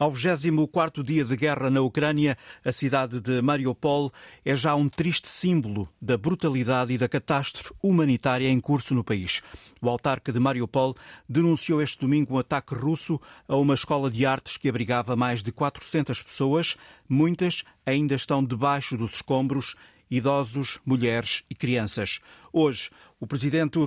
Ao 24º dia de guerra na Ucrânia, a cidade de Mariupol é já um triste símbolo da brutalidade e da catástrofe humanitária em curso no país. O autarca de Mariupol denunciou este domingo um ataque russo a uma escola de artes que abrigava mais de 400 pessoas. Muitas ainda estão debaixo dos escombros idosos, mulheres e crianças. Hoje, o presidente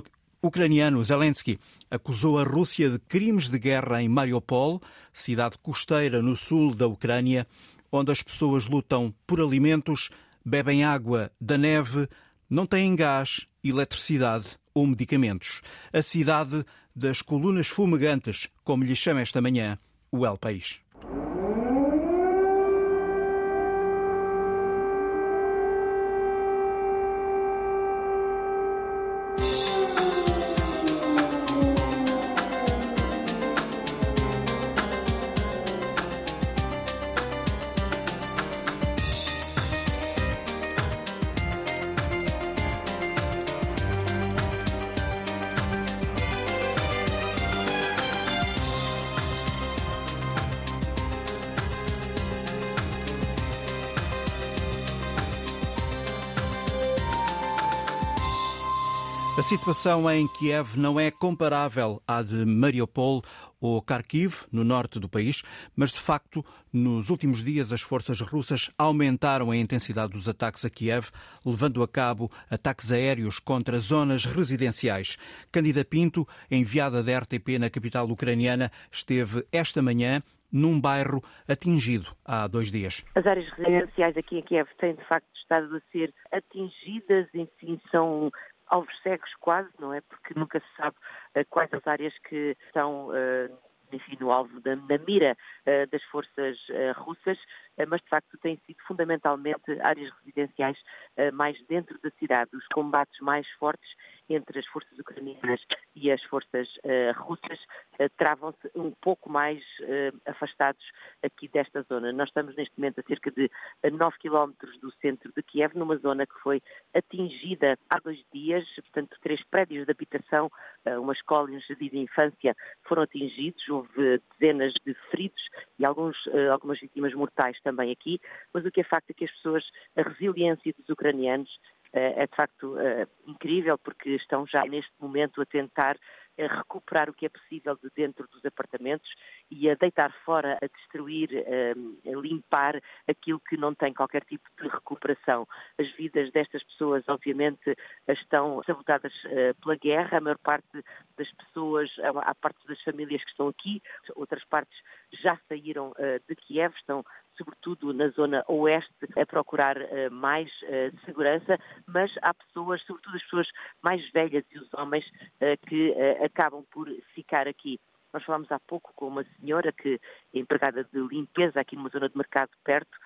ucraniano Zelensky acusou a Rússia de crimes de guerra em Mariupol, cidade costeira no sul da Ucrânia, onde as pessoas lutam por alimentos, bebem água da neve, não têm gás, eletricidade ou medicamentos. A cidade das colunas fumegantes, como lhe chama esta manhã o El País. Situação em Kiev não é comparável à de Mariupol ou Kharkiv, no norte do país, mas de facto, nos últimos dias, as forças russas aumentaram a intensidade dos ataques a Kiev, levando a cabo ataques aéreos contra zonas residenciais. Cândida Pinto, enviada da RTP na capital ucraniana, esteve esta manhã num bairro atingido há dois dias. As áreas residenciais aqui em Kiev têm de facto estado a ser atingidas, enfim, são alvos cegos quase, não é? Porque nunca se sabe uh, quais as áreas que estão, uh, enfim, no alvo da, mira uh, das forças russas, mas de facto têm sido fundamentalmente áreas residenciais mais dentro da cidade. Os combates mais fortes entre as forças ucranianas e as forças uh, russas uh, travam-se um pouco mais uh, afastados aqui desta zona. Nós estamos neste momento a cerca de 9 quilómetros do centro de Kiev, numa zona que foi atingida há dois dias, portanto, três prédios de habitação, uma escola e um jardim de infância foram atingidos, houve dezenas de feridos e alguns, algumas vítimas mortais também aqui, mas o que é facto é que as pessoas, a resiliência dos ucranianos eh, é de facto eh, incrível porque estão já neste momento a tentar eh, recuperar o que é possível de dentro dos apartamentos e a deitar fora, a destruir, a limpar aquilo que não tem qualquer tipo de recuperação. As vidas destas pessoas, obviamente, estão sabotadas pela guerra. A maior parte das pessoas, há parte das famílias que estão aqui, outras partes já saíram de Kiev, estão sobretudo na zona oeste, a procurar uh, mais uh, segurança, mas há pessoas, sobretudo as pessoas mais velhas e os homens, uh, que acabam por ficar aqui. Nós falámos há pouco com uma senhora que é empregada de limpeza aqui numa zona de mercado perto,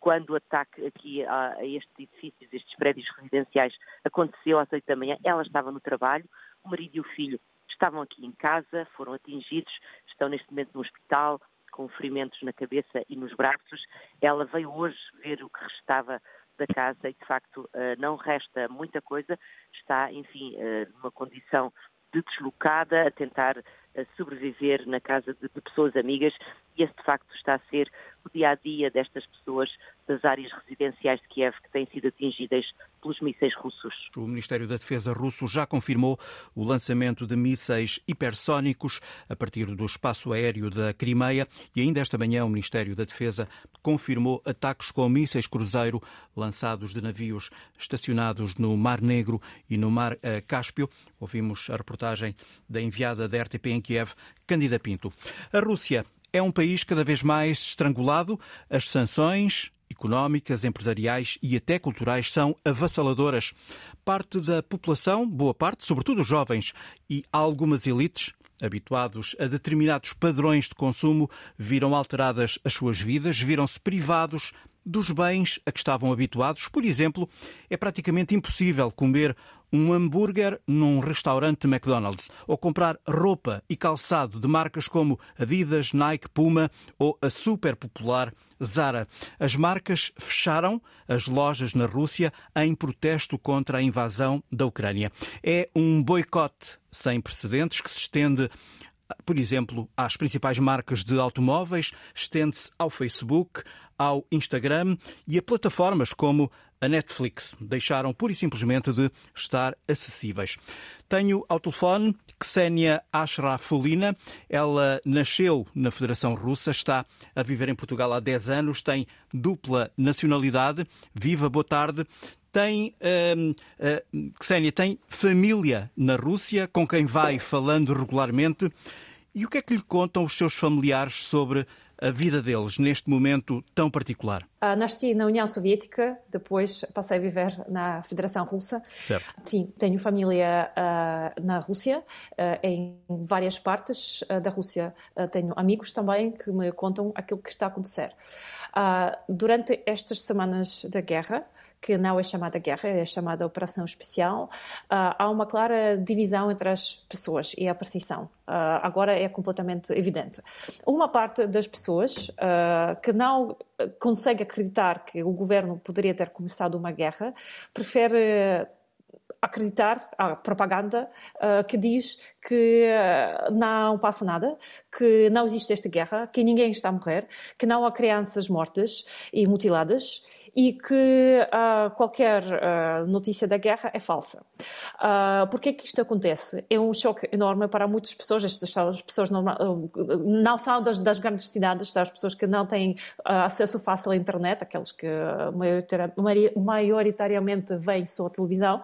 quando o ataque aqui a, a estes edifícios, estes prédios residenciais, aconteceu às oito da manhã, ela estava no trabalho, o marido e o filho estavam aqui em casa, foram atingidos, estão neste momento no hospital, com ferimentos na cabeça e nos braços. Ela veio hoje ver o que restava da casa e, de facto, eh, não resta muita coisa. Está, enfim, eh, numa condição de deslocada, a tentar eh, sobreviver na casa de pessoas amigas e esse, de facto, está a ser o dia a dia destas pessoas das áreas residenciais de Kiev que têm sido atingidas pelos mísseis russos. O Ministério da Defesa russo já confirmou o lançamento de mísseis hipersónicos a partir do espaço aéreo da Crimeia e ainda esta manhã o Ministério da Defesa confirmou ataques com mísseis cruzeiro lançados de navios estacionados no Mar Negro e no Mar eh, Cáspio. Ouvimos a reportagem da enviada da RTP em Kiev, Candida Pinto. A Rússia é um país cada vez mais estrangulado. As sanções económicas, empresariais e até culturais são avassaladoras. Parte da população, boa parte, sobretudo os jovens e algumas elites, habituados a determinados padrões de consumo, viram alteradas as suas vidas, viram-se privados dos bens a que estavam habituados. Por exemplo, é praticamente impossível comer um hambúrguer num restaurante McDonald's ou comprar roupa e calçado de marcas como Adidas, Nike, Puma ou a super popular Zara. As marcas fecharam as lojas na Rússia em protesto contra a invasão da Ucrânia. É um boicote sem precedentes que se estende por exemplo, às principais marcas de automóveis, estende-se ao Facebook, ao Instagram e a plataformas como a Netflix. Deixaram pura e simplesmente de estar acessíveis. Tenho ao telefone Ksenia Ashrafulina. Ela nasceu na Federação Russa, está a viver em Portugal há 10 anos, tem dupla nacionalidade. Viva, boa tarde. Tem, uh, uh, Ksenia, tem família na Rússia com quem vai falando regularmente. E o que é que lhe contam os seus familiares sobre a vida deles neste momento tão particular? Uh, nasci na União Soviética, depois passei a viver na Federação Russa. Certo. Sim, tenho família uh, na Rússia, uh, em várias partes da Rússia. tenho amigos também que me contam aquilo que está a acontecer. durante estas semanas da guerra, que não é chamada guerra, é chamada operação especial, uh, há uma clara divisão entre as pessoas e a perseguição. Uh, agora é completamente evidente. Uma parte das pessoas uh, que não consegue acreditar que o governo poderia ter começado uma guerra prefere acreditar a propaganda uh, que diz que uh, não passa nada, que não existe esta guerra, que ninguém está a morrer, que não há crianças mortas e mutiladas e que uh, qualquer uh, notícia da guerra é falsa. Uh, Por que é que isto acontece? É um choque enorme para muitas pessoas, estas são as pessoas normal, não são das, das, grandes cidades, são as pessoas que não têm acesso fácil à internet, aqueles que maioritariamente veem só a televisão.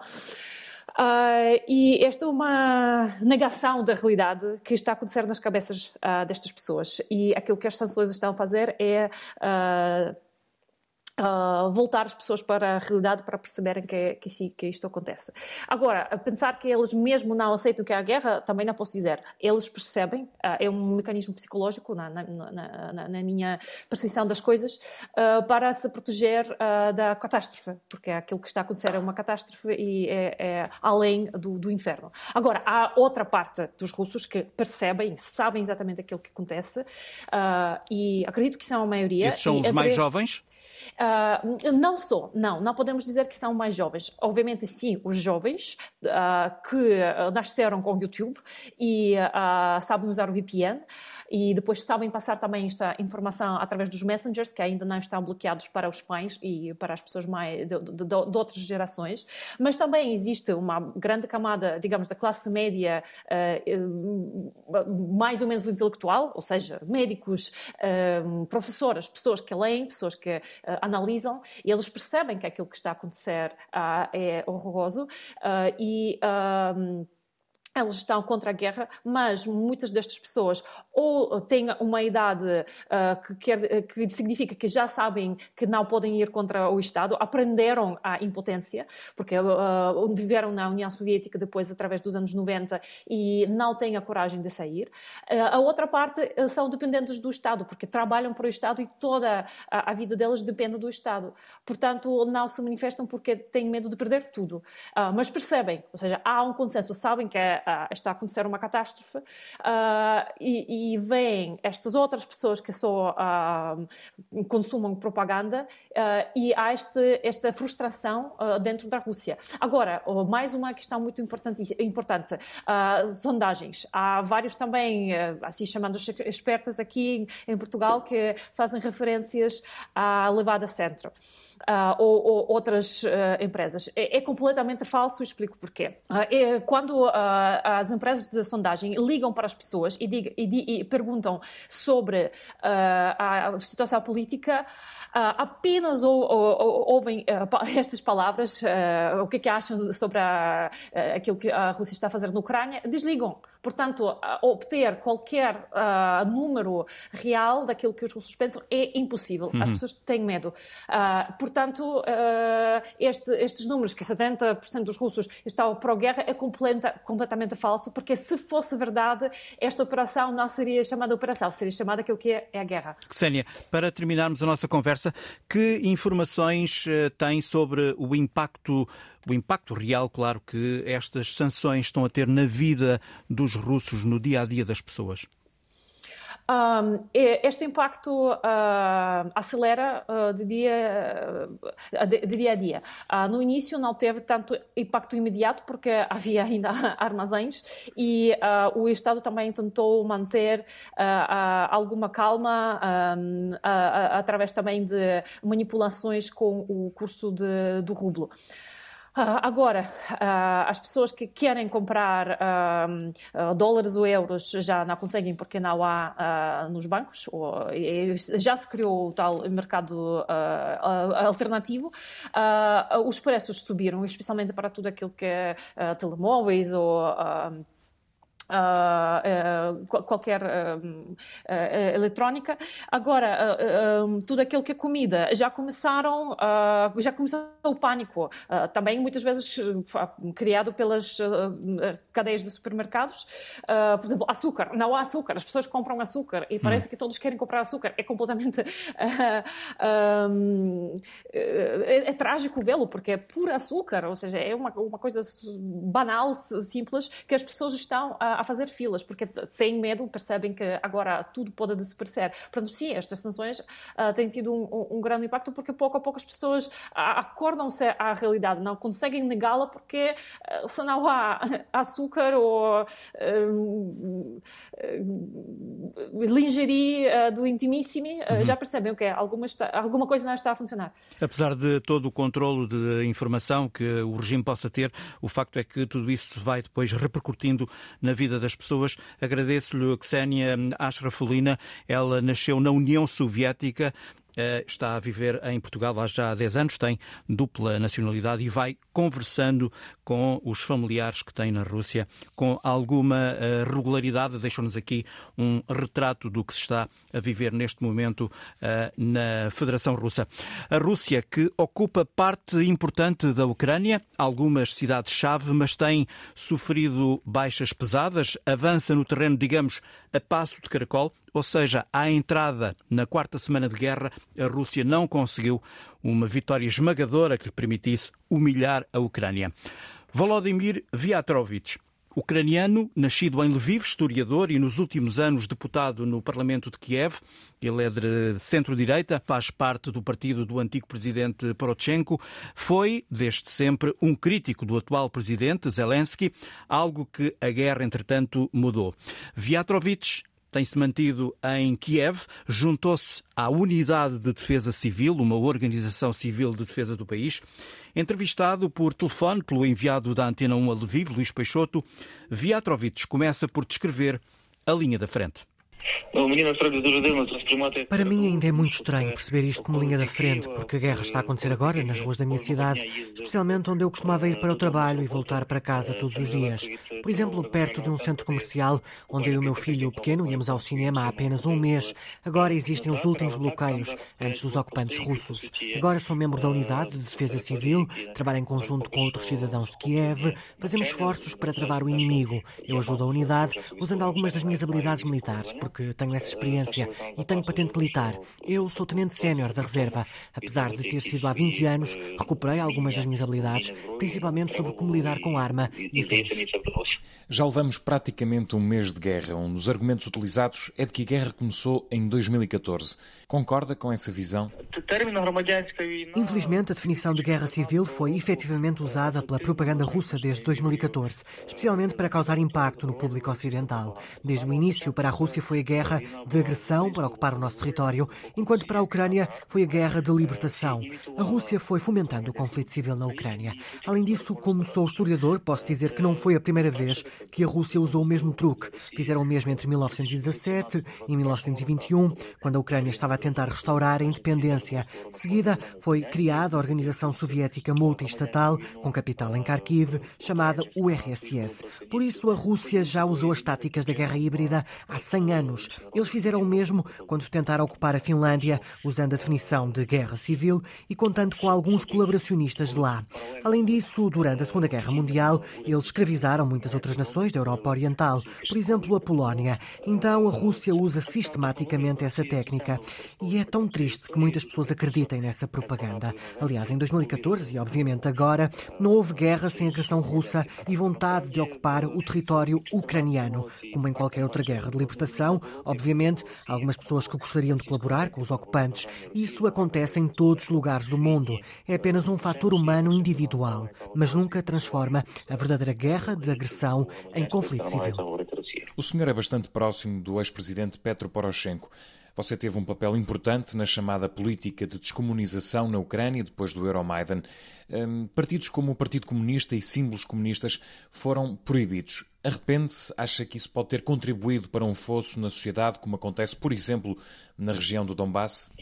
Uh, e esta é uma negação da realidade que está a acontecer nas cabeças uh, destas pessoas. E aquilo que as sanções estão a fazer é uh, Uh, voltar as pessoas para a realidade para perceberem que, que, que, isto acontece. Agora, pensar que eles mesmo não aceitam que há guerra, também não posso dizer. Eles percebem, uh, é um mecanismo psicológico, na, na, na, na minha percepção das coisas, uh, para se proteger da catástrofe, porque aquilo que está a acontecer é uma catástrofe e é, é além do, do, inferno. Agora, há outra parte dos russos que percebem, sabem exatamente aquilo que acontece e acredito que são a maioria. Estes são os mais jovens? Uh, não só, não, não podemos dizer que são mais jovens. Obviamente, sim, os jovens uh, que nasceram com o YouTube e uh, sabem usar o VPN e depois sabem passar também esta informação através dos messengers que ainda não estão bloqueados para os pais e para as pessoas mais de, de, de outras gerações. Mas também existe uma grande camada, digamos, da classe média mais ou menos intelectual, ou seja, médicos, professoras, pessoas que leem, pessoas que analisam e eles percebem que aquilo que está a acontecer é horroroso e elas estão contra a guerra, mas muitas destas pessoas ou têm uma idade uh, que, quer, que significa que já sabem que não podem ir contra o Estado, aprenderam a impotência, porque uh, viveram na União Soviética depois, através dos anos 90, e não têm a coragem de sair. Uh, a outra parte são dependentes do Estado, porque trabalham para o Estado e toda a, a, vida delas depende do Estado. Portanto, não se manifestam porque têm medo de perder tudo. mas percebem, ou seja, há um consenso, sabem que é uh, está a acontecer uma catástrofe uh, e, e veem estas outras pessoas que só uh, consumam propaganda e há este, esta frustração dentro da Rússia. Agora, mais uma questão muito importante, importante sondagens. Há vários também, assim chamados expertos aqui em, em Portugal, que fazem referências à levada centro uh, ou, ou, outras uh, empresas. É, é, completamente falso, explico porquê. Uh, é, quando as empresas de sondagem ligam para as pessoas e, e, e perguntam sobre a situação política, apenas ou, ou, ouvem estas palavras, o que, é que acham sobre a, aquilo que a Rússia está a fazer na Ucrânia, desligam. Portanto, obter qualquer uh, número real daquilo que os russos pensam é impossível. Uhum. As pessoas têm medo. Uh, portanto, uh, este, estes números, que 70% dos russos estão pró-guerra, é completa, completamente falso, porque se fosse verdade, esta operação não seria chamada operação, seria chamada aquilo que é, é a guerra. Xénia, para terminarmos a nossa conversa, que informações tem sobre o impacto o impacto real, claro, que estas sanções estão a ter na vida dos russos, no dia a dia das pessoas? este impacto acelera de dia, de dia a dia. No início não teve tanto impacto imediato porque havia ainda armazéns e o Estado também tentou manter alguma calma através também de manipulações com o curso de, do rublo. Uh, agora, uh, as pessoas que querem comprar uh, dólares ou euros já não conseguem porque não há nos bancos, ou, já se criou o tal mercado alternativo. os preços subiram, especialmente para tudo aquilo que é telemóveis ou uh, qualquer uh, eletrónica. Agora, tudo aquilo que é comida, já começaram, já começou o pânico, também muitas vezes criado pelas cadeias de supermercados. por exemplo, açúcar. Não há açúcar, as pessoas compram açúcar e parece hum. que todos querem comprar açúcar. É completamente. Um, é, é, trágico vê-lo, porque é puro açúcar, ou seja, é uma, uma coisa banal, simples, que as pessoas estão a a fazer filas, porque têm medo, percebem que agora tudo pode desaparecer. Portanto, sim, estas sanções uh, têm tido um, um, grande impacto, porque pouco a pouco as pessoas acordam-se à realidade, não conseguem negá-la, porque uh, se não há açúcar ou uh, lingerie do intimissimi, uhum. já percebem o que é, alguma, está, alguma coisa não está a funcionar. Apesar de todo o controlo de informação que o regime possa ter, o facto é que tudo isso vai depois repercutindo na vida vida das pessoas. Agradeço-lhe a Ksenia Ashrafulina. Ela nasceu na União Soviética, eh, está a viver em Portugal há já 10 anos, tem dupla nacionalidade e vai conversando com os familiares que tem na Rússia com alguma eh, regularidade. Deixou-nos aqui um retrato do que se está a viver neste momento eh, na Federação Russa. A Rússia, que ocupa parte importante da Ucrânia, algumas cidades-chave, mas tem sofrido baixas pesadas, avança no terreno, digamos, a passo de caracol, ou seja, à entrada na quarta semana de guerra, a Rússia não conseguiu uma vitória esmagadora que lhe permitisse humilhar a Ucrânia. Volodymyr Viatrovich, ucraniano, nascido em Lviv, historiador e nos últimos anos deputado no Parlamento de Kiev. Ele é de centro-direita, faz parte do partido do antigo presidente Poroshenko. Foi, desde sempre, um crítico do atual presidente Zelensky, algo que a guerra, entretanto, mudou. Viatrovich tem-se mantido em Kiev, juntou-se à Unidade de Defesa Civil, uma organização civil de defesa do país. Entrevistado por telefone pelo enviado da Antena 1 a Lviv, Luís Peixoto, Viatrovich começa por descrever a linha da frente. Para mim ainda é muito estranho perceber isto como linha da frente, porque a guerra está a acontecer agora nas ruas da minha cidade, especialmente onde eu costumava ir para o trabalho e voltar para casa todos os dias. Por exemplo, perto de um centro comercial, onde eu e o meu filho pequeno íamos ao cinema há apenas um mês. Agora existem os últimos bloqueios, antes dos ocupantes russos. Agora sou membro da Unidade de Defesa Civil, trabalho em conjunto com outros cidadãos de Kiev, fazemos esforços para travar o inimigo. Eu ajudo a unidade usando algumas das minhas habilidades militares, porque tenho essa experiência e tenho patente militar. Eu sou tenente sénior da reserva. Apesar de ter sido há 20 anos, recuperei algumas das minhas habilidades, principalmente sobre como lidar com arma e afins. Já levamos praticamente um mês de guerra. Um dos argumentos utilizados é de que a guerra começou em 2014. Concorda com essa visão? Infelizmente, a definição de guerra civil foi efetivamente usada pela propaganda russa desde 2014, especialmente para causar impacto no público ocidental. Desde o início, para a Rússia foi a guerra de agressão para ocupar o nosso território, enquanto para a Ucrânia foi a guerra de libertação. A Rússia foi fomentando o conflito civil na Ucrânia. Além disso, como sou historiador, posso dizer que não foi a primeira vez que a Rússia usou o mesmo truque. Fizeram o mesmo entre 1917 e 1921, quando a Ucrânia estava a tentar restaurar a independência. De seguida, foi criada a Organização Soviética Multiestatal, com capital em Kharkiv, chamada URSS. Por isso, a Rússia já usou as táticas da guerra híbrida há 100 anos. Eles fizeram o mesmo quando tentaram ocupar a Finlândia, usando a definição de guerra civil e contando com alguns colaboracionistas de lá. Além disso, durante a Segunda Guerra Mundial, eles escravizaram muitas outras nações nações da Europa Oriental, por exemplo, a Polónia. Então a Rússia usa sistematicamente essa técnica e é tão triste que muitas pessoas acreditem nessa propaganda. Aliás, em 2014 e obviamente agora, não houve guerra sem agressão russa e vontade de ocupar o território ucraniano. Como em qualquer outra guerra de libertação, obviamente, algumas pessoas que gostariam de colaborar com os ocupantes. Isso acontece em todos os lugares do mundo. É apenas um fator humano individual, mas nunca transforma a verdadeira guerra de agressão em conflito civil. O senhor é bastante próximo do ex-presidente Petro Poroshenko. Você teve um papel importante na chamada política de descomunização na Ucrânia depois do Euromaidan. Hum, partidos como o Partido Comunista e símbolos comunistas foram proibidos. Arrepende-se? Acha que isso pode ter contribuído para um fosso na sociedade, como acontece, por exemplo, na região do Donbass?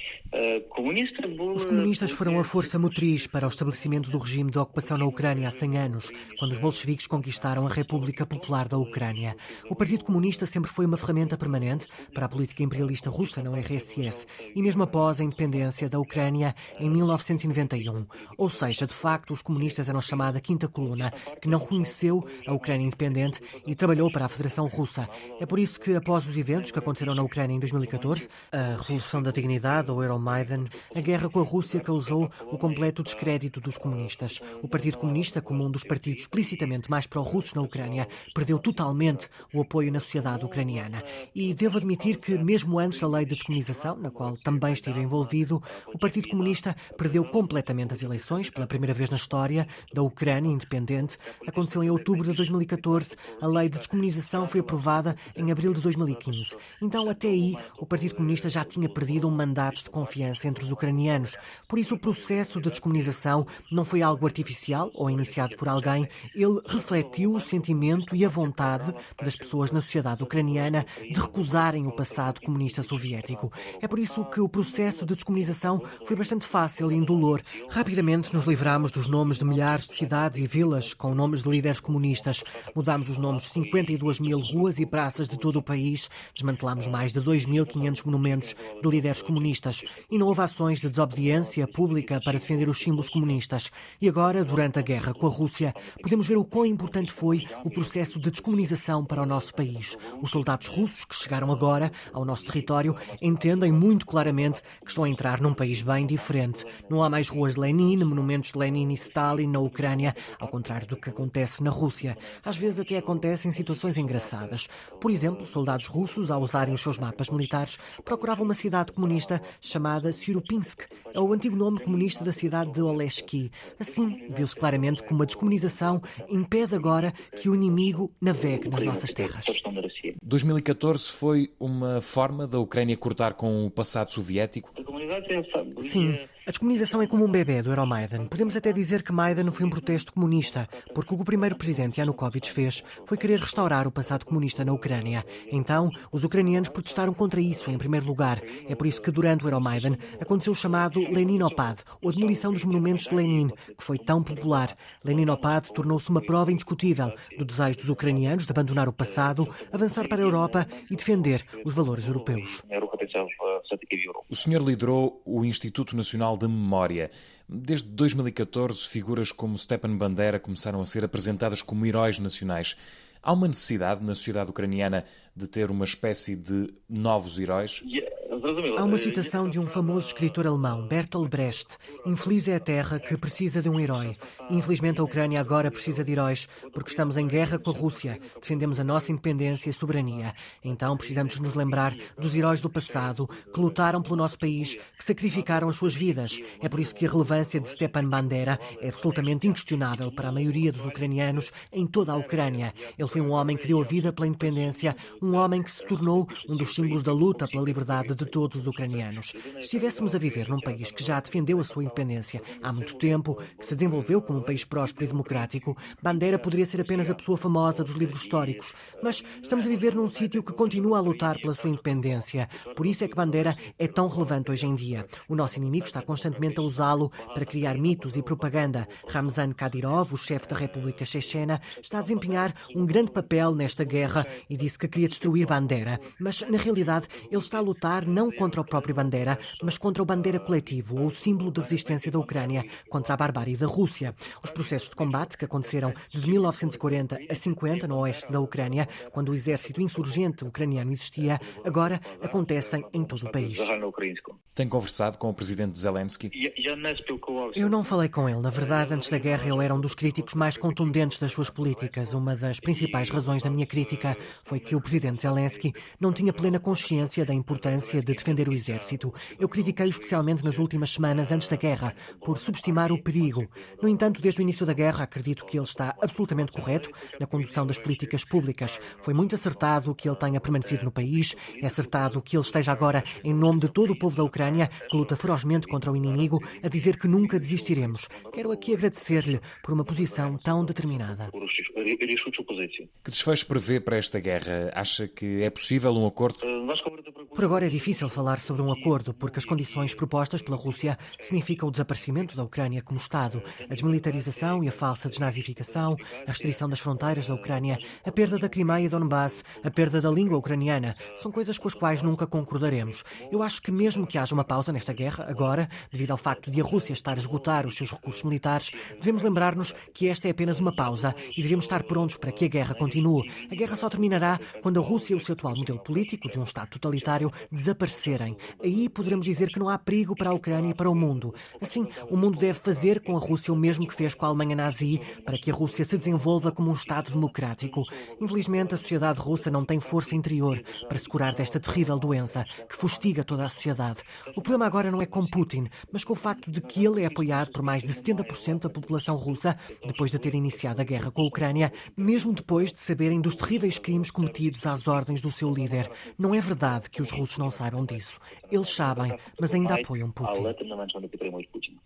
Os comunistas foram a força motriz para o estabelecimento do regime de ocupação na Ucrânia há 100 anos, quando os bolcheviques conquistaram a República Popular da Ucrânia. O Partido Comunista sempre foi uma ferramenta permanente para a política imperialista russa na RSS, e mesmo após a independência da Ucrânia em 1991. Ou seja, de facto, os comunistas eram chamada Quinta Coluna, que não reconheceu a Ucrânia independente e trabalhou para a Federação Russa. É por isso que, após os eventos que aconteceram na Ucrânia em 2014, a Revolução da Dignidade, ou Euromaidan, a guerra com a Rússia causou o completo descrédito dos comunistas. O Partido Comunista, como um dos partidos explicitamente mais pró-russos na Ucrânia, perdeu totalmente o apoio na sociedade ucraniana. E devo admitir que, mesmo antes da lei de descomunização, na qual também estive envolvido, o Partido Comunista perdeu completamente as eleições, pela primeira vez na história da Ucrânia independente. Aconteceu em outubro de 2014, a lei de descomunização foi aprovada em abril de 2015. Então, até aí, o Partido Comunista já tinha perdido um mandato de confiança entre os ucranianos. Por isso, o processo de descomunização não foi algo artificial ou iniciado por alguém. Ele refletiu o sentimento e a vontade das pessoas na sociedade ucraniana de recusarem o passado comunista soviético. É por isso que o processo de descomunização foi bastante fácil e indolor. Rapidamente nos livramos dos nomes de milhares de cidades e vilas com nomes de líderes comunistas. Mudámos os nomes de 52 mil ruas e praças de todo o país, desmantelamos mais de 2.500 monumentos de líderes comunistas e não houve ações de desobediência pública para defender os símbolos comunistas. E agora, durante a guerra com a Rússia, podemos ver o quão importante foi o processo de descomunização para o nosso país. Os soldados russos que chegaram agora ao nosso território entendem muito claramente que estão a entrar num país bem diferente. Não há mais ruas de Lenin, monumentos de Lenin e Stalin na Ucrânia, ao contrário do que acontece na Rússia. Às vezes até acontecem situações engraçadas. Por exemplo, soldados russos, ao usarem os seus mapas militares, procuravam uma cidade comunista chamada Sirupinsk, é o antigo nome comunista da cidade de Oleshki. Assim, viu-se claramente como a descomunização impede agora que o inimigo navegue nas nossas terras. 2014 foi uma forma da Ucrânia cortar com o passado soviético? Sim. A descomunização é como um bebê do Euromaidan. Podemos até dizer que Maidan foi um protesto comunista, porque o que o primeiro presidente Yanukovych fez foi querer restaurar o passado comunista na Ucrânia. Então, os ucranianos protestaram contra isso em primeiro lugar. É por isso que durante o Euromaidan aconteceu o chamado Leninopad, ou a demolição dos monumentos de Lenin, que foi tão popular. Leninopad tornou-se uma prova indiscutível do desejo dos ucranianos de abandonar o passado, avançar para a Europa e defender os valores europeus. O senhor liderou o Instituto Nacional de Memória. Desde 2014, figuras como Stepan Bandera começaram a ser apresentadas como heróis nacionais. Há uma necessidade na sociedade ucraniana de ter uma espécie de novos heróis? Há uma citação de um famoso escritor alemão, Bertolt Brecht. Infeliz é a terra que precisa de um herói. Infelizmente a Ucrânia agora precisa de heróis, porque estamos em guerra com a Rússia. Defendemos a nossa independência e soberania. Então precisamos nos lembrar dos heróis do passado que lutaram pelo nosso país, que sacrificaram as suas vidas. É por isso que a relevância de Stepan Bandera é absolutamente inquestionável para a maioria dos ucranianos em toda a Ucrânia. Ele foi um homem que deu a vida pela independência, um homem que se tornou um dos símbolos da luta pela liberdade de todos os ucranianos. Se estivéssemos a viver num país que já defendeu a sua independência há muito tempo, que se desenvolveu como um país próspero e democrático, Bandera poderia ser apenas a pessoa famosa dos livros históricos. Mas estamos a viver num sítio que continua a lutar pela sua independência. Por isso é que Bandera é tão relevante hoje em dia. O nosso inimigo está constantemente a usá-lo para criar mitos e propaganda. Ramzan Kadyrov, o chefe da República Chechena, está a desempenhar um grande papel nesta guerra e disse que queria destruir Bandera. Mas, na realidade, ele está a lutar não contra o próprio Bandeira, mas contra o Bandeira coletivo, ou o símbolo de resistência da Ucrânia contra a barbárie da Rússia. Os processos de combate que aconteceram de 1940 a 50 no oeste da Ucrânia, quando o exército insurgente ucraniano existia, agora acontecem em todo o país. Tem conversado com o presidente Zelensky? Eu não falei com ele. Na verdade, antes da guerra, eu era um dos críticos mais contundentes das suas políticas. Uma das principais razões da minha crítica foi que o presidente Zelensky não tinha plena consciência da importância de defender o exército. Eu critiquei-o especialmente nas últimas semanas antes da guerra, por subestimar o perigo. No entanto, desde o início da guerra, acredito que ele está absolutamente correto na condução das políticas públicas. Foi muito acertado que ele tenha permanecido no país, é acertado que ele esteja agora, em nome de todo o povo da Ucrânia, que luta ferozmente contra o inimigo, a dizer que nunca desistiremos. Quero aqui agradecer-lhe por uma posição tão determinada. Que desfecho prevê para esta guerra? Acha que é possível um acordo? Por agora é difícil falar sobre um acordo, porque as condições propostas pela Rússia significam o desaparecimento da Ucrânia como Estado, a desmilitarização e a falsa desnazificação, a restrição das fronteiras da Ucrânia, a perda da Crimeia e Donbass, a perda da língua ucraniana. São coisas com as quais nunca concordaremos. Eu acho que mesmo que haja uma pausa nesta guerra, agora, devido ao facto de a Rússia estar a esgotar os seus recursos militares, devemos lembrar-nos que esta é apenas uma pausa e devemos estar prontos para que a guerra continue. A guerra só terminará quando a Rússia e o seu atual modelo político de um Estado totalitário desaparecerem. Aí poderemos dizer que não há perigo para a Ucrânia e para o mundo. Assim, o mundo deve fazer com a Rússia o mesmo que fez com a Alemanha nazi para que a Rússia se desenvolva como um Estado democrático. Infelizmente, a sociedade russa não tem força interior para se curar desta terrível doença que fustiga toda a sociedade. O problema agora não é com Putin, mas com o facto de que ele é apoiado por mais de 70% da população russa depois de ter iniciado a guerra com a Ucrânia, mesmo depois de saberem dos terríveis crimes cometidos às ordens do seu líder. Não é verdade que os russos não saibam disso. Eles sabem, mas ainda apoiam Putin.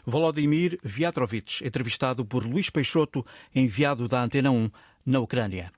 Volodymyr Viatrovich, entrevistado por Luís Peixoto, enviado da Antena 1 na Ucrânia.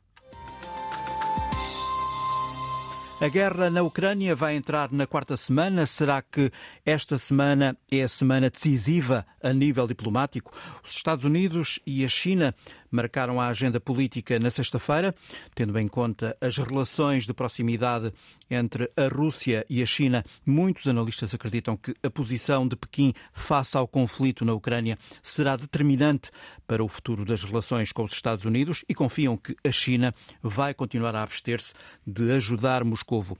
A guerra na Ucrânia vai entrar na quarta semana. Será que esta semana é a semana decisiva a nível diplomático? Os Estados Unidos e a China marcaram a agenda política na sexta-feira, tendo em conta as relações de proximidade entre a Rússia e a China. Muitos analistas acreditam que a posição de Pequim face ao conflito na Ucrânia será determinante para o futuro das relações com os Estados Unidos e confiam que a China vai continuar a abster-se de ajudar Moscovo.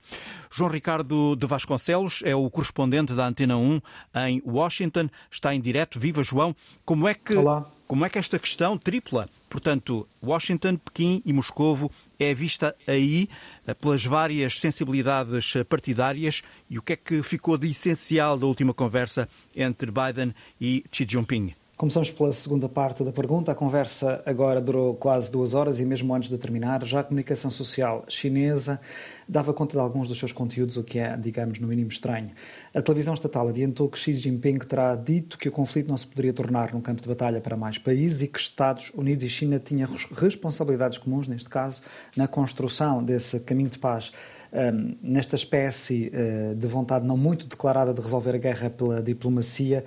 João Ricardo de Vasconcelos é o correspondente da Antena 1 em Washington, está em direto. Viva João, como é que Olá. Como é que esta questão tripla, portanto, Washington, Pequim e Moscovo, é vista aí eh, pelas várias sensibilidades partidárias e o que é que ficou de essencial da última conversa entre Biden e Xi Jinping? Começamos pela segunda parte da pergunta. A conversa agora durou quase duas horas e, mesmo antes de terminar, já a comunicação social chinesa dava conta de alguns dos seus conteúdos, o que é, digamos, no mínimo estranho. A televisão estatal adiantou que Xi Jinping terá dito que o conflito não se poderia tornar num campo de batalha para mais países e que Estados Unidos e China tinham responsabilidades comuns, neste caso, na construção desse caminho de paz. Um, nesta espécie uh, de vontade não muito declarada de resolver a guerra pela diplomacia,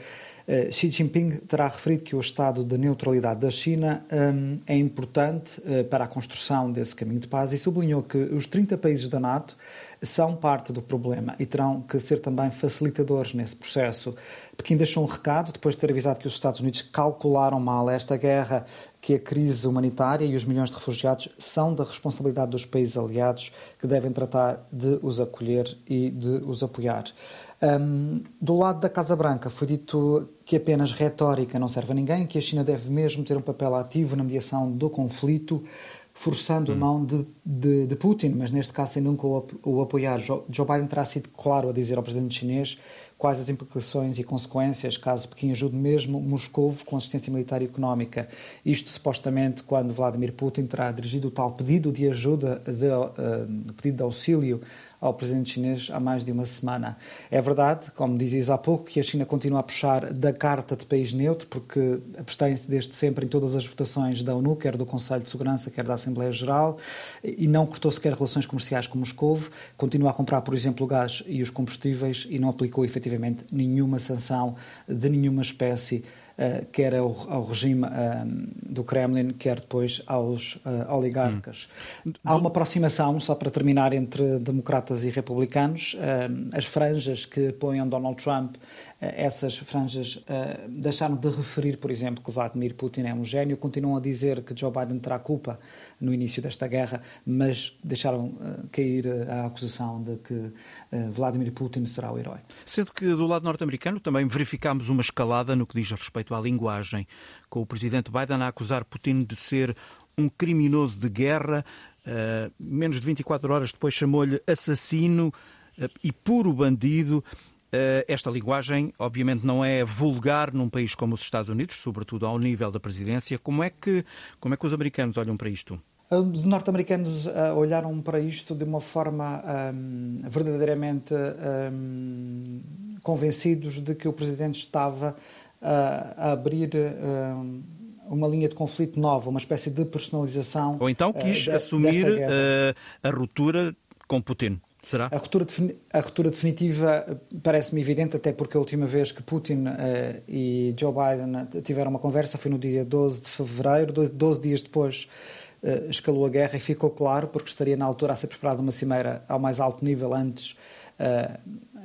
uh, Xi Jinping terá referido que o estado de neutralidade da China um, é importante uh, para a construção desse caminho de paz e sublinhou que os 30 países da NATO são parte do problema e terão que ser também facilitadores nesse processo. Pequim deixou um recado depois de ter avisado que os Estados Unidos calcularam mal esta guerra, que a crise humanitária e os milhões de refugiados são da responsabilidade dos países aliados que devem tratar de os acolher e de os apoiar. Um, do lado da Casa Branca foi dito que apenas retórica não serve a ninguém, que a China deve mesmo ter um papel ativo na mediação do conflito, forçando hum. a mão de, de, de, Putin, mas neste caso sem nunca o, o apoiar. Joe Biden terá sido claro a dizer ao presidente chinês quais as implicações e consequências caso Pequim ajude mesmo Moscou com assistência militar e económica. Isto supostamente quando Vladimir Putin terá dirigido o tal pedido de ajuda, de, uh, pedido de auxílio ao presidente chinês há mais de uma semana. É verdade, como dizias há pouco, que a China continua a puxar da carta de país neutro, porque abstém-se desde sempre em todas as votações da ONU, quer do Conselho de Segurança, quer da Assembleia Geral, e não cortou sequer relações comerciais com Moscou, continua a comprar, por exemplo, o gás e os combustíveis e não aplicou efetivamente nenhuma sanção de nenhuma espécie quer ao, ao regime do Kremlin, quer depois aos oligarcas. Hum. Há uma aproximação, só para terminar, entre democratas e republicanos. As franjas que apoiam Donald Trump essas franjas uh, deixaram de referir, por exemplo, que Vladimir Putin é um gênio, continuam a dizer que Joe Biden terá culpa no início desta guerra, mas deixaram uh, cair a acusação de que Vladimir Putin será o herói. Sendo que do lado norte-americano também verificamos uma escalada no que diz respeito à linguagem, com o presidente Biden a acusar Putin de ser um criminoso de guerra, menos de 24 horas depois chamou-lhe assassino e puro bandido. Eh, esta linguagem, obviamente, não é vulgar num país como os Estados Unidos, sobretudo ao nível da presidência. Como é que, como é que os americanos olham para isto? Os norte-americanos uh, olharam para isto de uma forma um, verdadeiramente um, convencidos de que o presidente estava uh, a abrir um, uma linha de conflito nova, uma espécie de personalização. Ou então quis uh, assumir a ruptura com Putin. Será? A ruptura, a ruptura definitiva parece-me evidente, até porque a última vez que Putin uh, e Joe Biden tiveram uma conversa foi no dia 12 de fevereiro, 12, 12 dias depois uh, escalou a guerra e ficou claro, porque estaria na altura a ser preparada uma cimeira ao mais alto nível antes uh,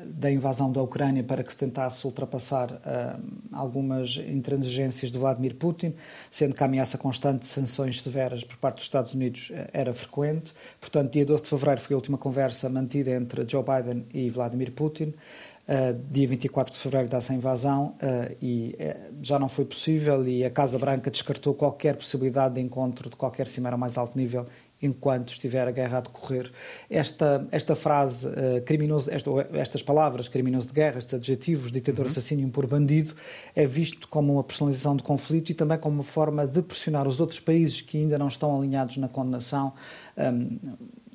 da invasão da Ucrânia para que se tentasse ultrapassar uh, algumas intransigências de Vladimir Putin, sendo que a ameaça constante de sanções severas por parte dos Estados Unidos uh, era frequente. Portanto, dia 12 de fevereiro foi a última conversa mantida entre Joe Biden e Vladimir Putin. Uh, dia 24 de fevereiro dá-se a invasão uh, e uh, já não foi possível e a Casa Branca descartou qualquer possibilidade de encontro de qualquer cimeira a mais alto nível enquanto estiver a guerra a decorrer. Esta, esta frase, uh, criminoso, esta, estas palavras, criminoso de guerra, estes adjetivos, ditador, uhum. assassino e por bandido, é visto como uma personalização de conflito e também como uma forma de pressionar os outros países que ainda não estão alinhados na condenação, um,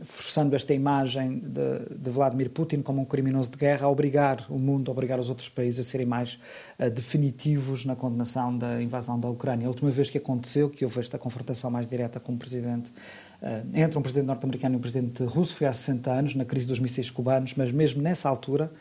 forçando esta imagem de, de, Vladimir Putin como um criminoso de guerra, a obrigar o mundo, a obrigar os outros países a serem mais uh, definitivos na condenação da invasão da Ucrânia. A última vez que aconteceu, que houve esta confrontação mais direta com o presidente entre um presidente norte-americano e um presidente russo, foi há 60 anos, na crise dos mísseis cubanos, mas mesmo nessa altura,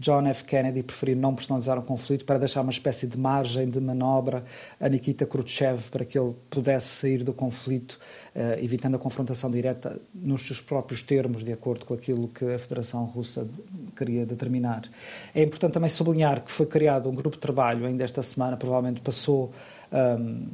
John F. Kennedy preferiu não personalizar o conflito para deixar uma espécie de margem de manobra a Nikita Khrushchev para que ele pudesse sair do conflito, uh, evitando a confrontação direta nos seus próprios termos, de acordo com aquilo que a Federação Russa queria determinar. É importante também sublinhar que foi criado um grupo de trabalho ainda esta semana, provavelmente passou. Um,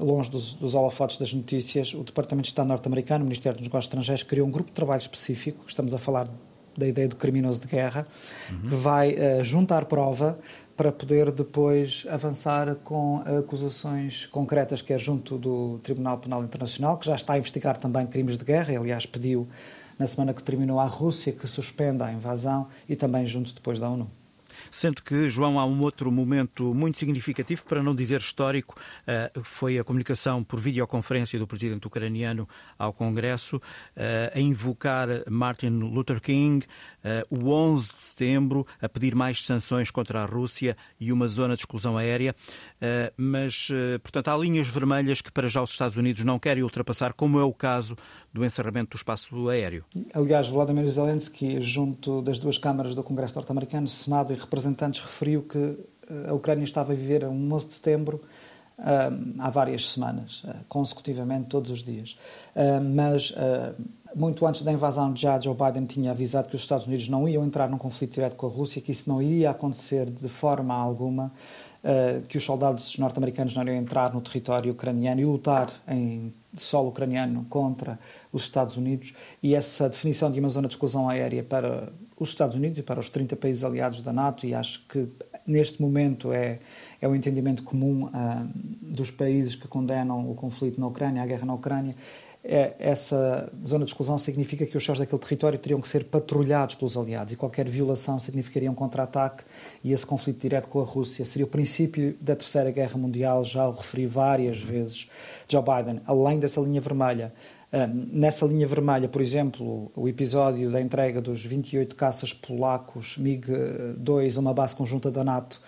longe dos, dos holofotes das notícias, o Departamento de Estado norte-americano, o Ministério dos Negócios Estrangeiros, criou um grupo de trabalho específico, estamos a falar da ideia do criminoso de guerra, uhum. que vai uh, juntar prova para poder depois avançar com acusações concretas, quer junto do Tribunal Penal Internacional, que já está a investigar também crimes de guerra, e aliás pediu na semana que terminou à Rússia que suspenda a invasão, e também junto depois da ONU. Sendo que, João, há um outro momento muito significativo, para não dizer histórico, eh, foi a comunicação por videoconferência do presidente ucraniano ao Congresso, eh, a invocar Martin Luther King, eh, o 11 de setembro, a pedir mais sanções contra a Rússia e uma zona de exclusão aérea. Mas, portanto, há linhas vermelhas que para já os Estados Unidos não querem ultrapassar, como é o caso do encerramento do espaço aéreo. Aliás, Vladimir Zelensky, junto das duas câmaras do Congresso norte-americano, Senado e representantes, referiu que eh, a Ucrânia estava a viver um 11 de setembro eh, há várias semanas, uh, consecutivamente, todos os dias. Mas muito antes da invasão, já Joe Biden tinha avisado que os Estados Unidos não iam entrar num conflito direto com a Rússia, que isso não iria acontecer de forma alguma, que os soldados norte-americanos não iriam entrar no território ucraniano e lutar em solo ucraniano contra os Estados Unidos e essa definição de uma zona de exclusão aérea para os Estados Unidos e para os 30 países aliados da NATO, e acho que neste momento é, é o um entendimento comum uh, dos países que condenam o conflito na Ucrânia, a guerra na Ucrânia, essa zona de exclusão significa que os céus daquele território teriam que ser patrulhados pelos aliados e qualquer violação significaria um contra-ataque e esse conflito direto com a Rússia seria o princípio da Terceira Guerra Mundial, já o referi várias vezes Joe Biden, além dessa linha vermelha. Nessa linha vermelha, por exemplo, o episódio da entrega dos 28 caças polacos MiG-2 a uma base conjunta da NATO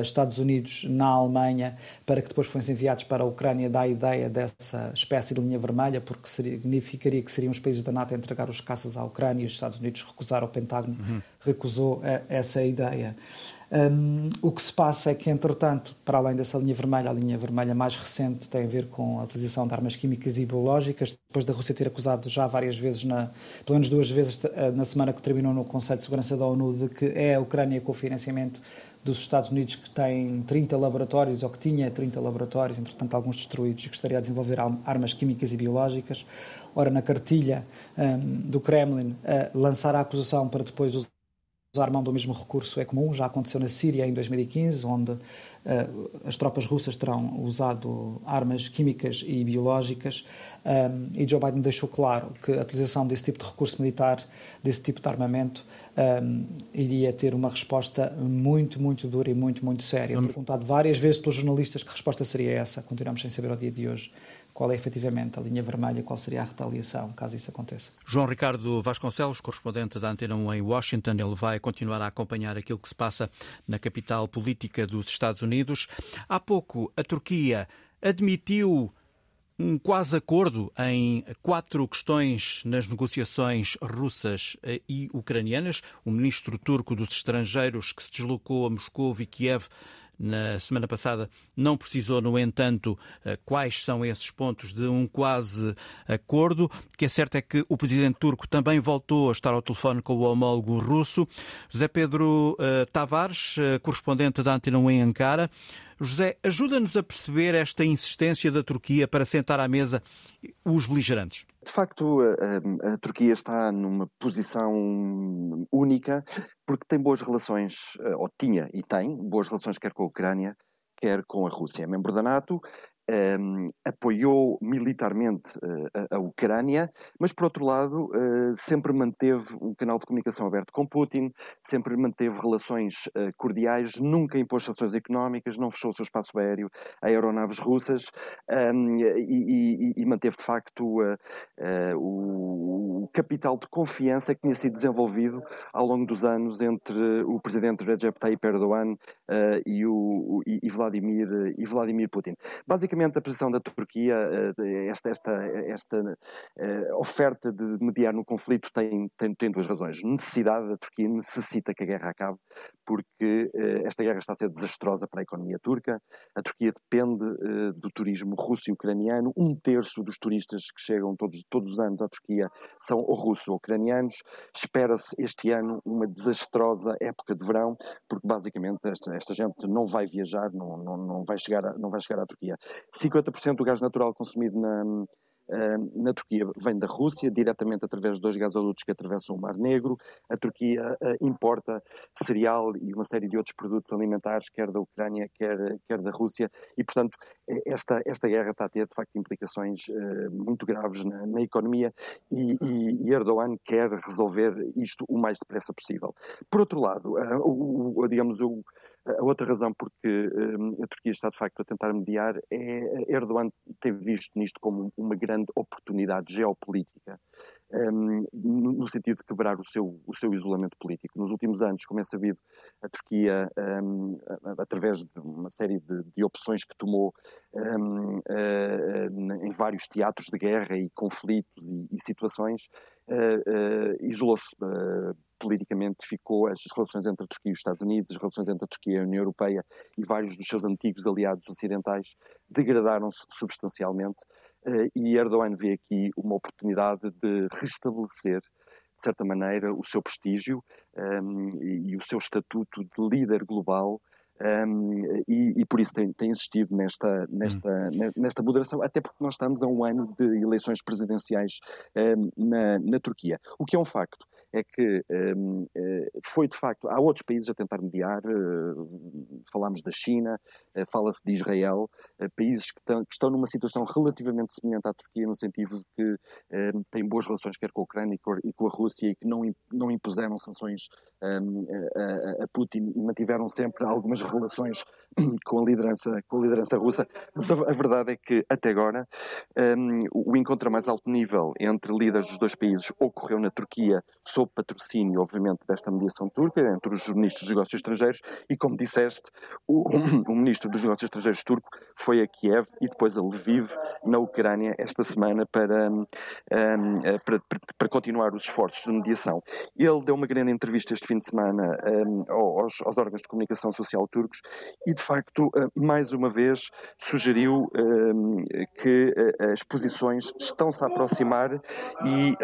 Estados Unidos na Alemanha, para que depois fossem enviados para a Ucrânia, dá a ideia dessa espécie de linha vermelha, porque significaria que seriam os países da NATO a entregar os caças à Ucrânia e os Estados Unidos recusaram, o Pentágono uhum. recusou uh, essa ideia. Um, o que se passa é que, entretanto, para além dessa linha vermelha, a linha vermelha mais recente tem a ver com a utilização de armas químicas e biológicas, depois da Rússia ter acusado já várias vezes, na, pelo menos duas vezes na semana que terminou no Conselho de Segurança da ONU, de que é a Ucrânia com o financiamento dos Estados Unidos que tem 30 laboratórios, ou que tinha 30 laboratórios, entretanto alguns destruídos, e que estaria a desenvolver armas químicas e biológicas. Ora, na cartilha um, do Kremlin, uh, lançar a acusação para depois usar mão do mesmo recurso é comum, já aconteceu na Síria em 2015, onde as tropas russas terão usado armas químicas e biológicas, um, e Joe Biden deixou claro que a utilização desse tipo de recurso militar, desse tipo de armamento, um, iria ter uma resposta muito, muito dura e muito, muito séria. Perguntado várias vezes pelos jornalistas que resposta seria essa, continuamos sem saber ao dia de hoje qual é efetivamente a linha vermelha, qual seria a retaliação, caso isso aconteça. João Ricardo Vasconcelos, correspondente da Antena 1 em Washington, ele vai continuar a acompanhar aquilo que se passa na capital política dos Estados Unidos. Há pouco, a Turquia admitiu um quase acordo em quatro questões nas negociações russas e ucranianas. O ministro turco dos Estrangeiros, que se deslocou a Moscou e Kiev, na semana passada não precisou, no entanto, eh, quais são esses pontos de um quase acordo. O que é certo é que o presidente turco também voltou a estar ao telefone com o homólogo russo. José Pedro uh, Tavares, uh, correspondente da Antena 1 em Ankara. José, ajuda-nos a perceber esta insistência da Turquia para sentar à mesa os beligerantes. De facto, a, a, Turquia está numa posição única porque tem boas relações, eh, ou tinha e tem boas relações quer com a Ucrânia, quer com a Rússia. É membro da NATO, um, apoiou militarmente uh, a, a, Ucrânia, mas por outro lado uh, sempre manteve um canal de comunicação aberto com Putin, sempre manteve relações uh, cordiais, nunca impôs sanções económicas, não fechou o seu espaço aéreo a aeronaves russas um, e, e, e, manteve de facto o, o, capital de confiança que tinha sido desenvolvido ao longo dos anos entre o presidente Recep Tayyip Erdogan e, o, e, Vladimir, e Vladimir Putin. Basicamente a posição da Turquia, eh, esta, esta, esta eh, oferta de mediar no conflito tem, tem, tem duas razões. Necessidade, a Turquia necessita que a guerra acabe, porque eh, esta guerra está a ser desastrosa para a economia turca. A Turquia depende do turismo russo e ucraniano. Um terço dos turistas que chegam todos, todos os anos à Turquia são ou russos ou ucranianos. Espera-se este ano uma desastrosa época de verão, porque basicamente esta, esta gente não vai viajar, não, não, não, vai chegar a, não vai chegar à Turquia. 50% do gás natural consumido na, eh, na Turquia vem da Rússia, diretamente através de dois gasodutos que atravessam o Mar Negro. A Turquia eh, importa cereal e uma série de outros produtos alimentares, quer da Ucrânia, quer, quer da Rússia, e, portanto, esta, esta guerra está a ter, de facto, implicações muito graves na, na economia e, e, e, Erdogan quer resolver isto o mais depressa possível. Por outro lado, o, o digamos, o a outra razão porque um, a Turquia está de facto a tentar mediar é Erdogan ter visto nisto como uma grande oportunidade geopolítica, no sentido de quebrar o seu, o seu isolamento político. Nos últimos anos, como é sabido, a Turquia, através de uma série de, de opções que tomou uh, uh, em vários teatros de guerra e conflitos e, e situações, uh, isolou-se politicamente ficou as relações entre a Turquia e os Estados Unidos, as relações entre a Turquia e a União Europeia e vários dos seus antigos aliados ocidentais degradaram-se substancialmente e Erdogan vê aqui uma oportunidade de restabelecer de certa maneira, o seu prestígio um, ehm, e, o seu estatuto de líder global um, e, e, por isso tem, tem insistido nesta, nesta, hum. nesta moderação, até porque nós estamos a um ano de eleições presidenciais um, na, na Turquia, o que é um facto é que um, eh, foi de facto, há outros países a tentar mediar, uh, falamos da China, uh, fala-se de Israel, países que, tão, que, estão numa situação relativamente semelhante à Turquia, no sentido de que hum, têm boas relações quer com a Ucrânia e com a Rússia e que não, não impuseram sanções um, a, a, Putin e mantiveram sempre algumas relações com a liderança, com a liderança russa, mas a, a verdade é que até agora um, o encontro a mais alto nível entre líderes dos dois países ocorreu na Turquia sob patrocínio, obviamente, desta mediação turca, entre os ministros dos negócios estrangeiros, e como disseste, o, o ministro dos negócios estrangeiros turco foi a Kiev e depois a Lviv, na Ucrânia, esta semana, para, um, para, para, continuar os esforços de mediação. Ele deu uma grande entrevista este fim de semana um, aos, aos, órgãos de comunicação social turcos e, de facto, mais uma vez sugeriu um, que as posições estão-se a aproximar e,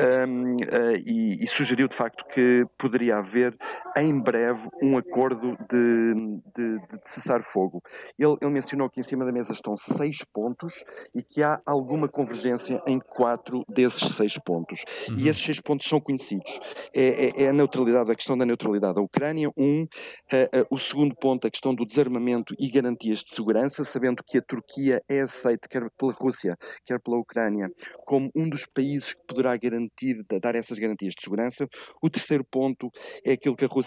e, e sugeriu, de facto, que poderia haver em breve um acordo de, de, de cessar-fogo. Ele, ele, mencionou que em cima da mesa estão seis pontos e que há alguma convergência em quatro desses seis pontos. Uhum. E esses seis pontos são conhecidos. É, é, é, a neutralidade, a questão da neutralidade da Ucrânia, um. o segundo ponto, a questão do desarmamento e garantias de segurança, sabendo que a Turquia é aceita quer pela Rússia, quer pela Ucrânia, como um dos países que poderá garantir, dar essas garantias de segurança. O terceiro ponto é aquilo que a Rússia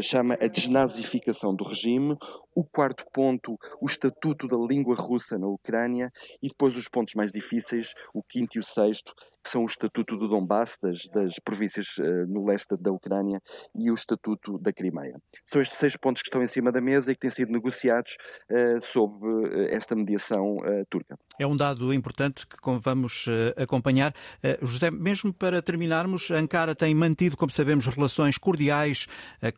chama a desnazificação do regime. O quarto ponto, o estatuto da língua russa na Ucrânia. E depois os pontos mais difíceis, o quinto e o sexto, que são o Estatuto do Donbass, das, das províncias uh, no leste da Ucrânia, e o Estatuto da Crimeia. São estes seis pontos que estão em cima da mesa e que têm sido negociados uh, sob uh, esta mediação turca. É um dado importante que vamos acompanhar. José, mesmo para terminarmos, Ankara tem mantido, como sabemos, relações cordiais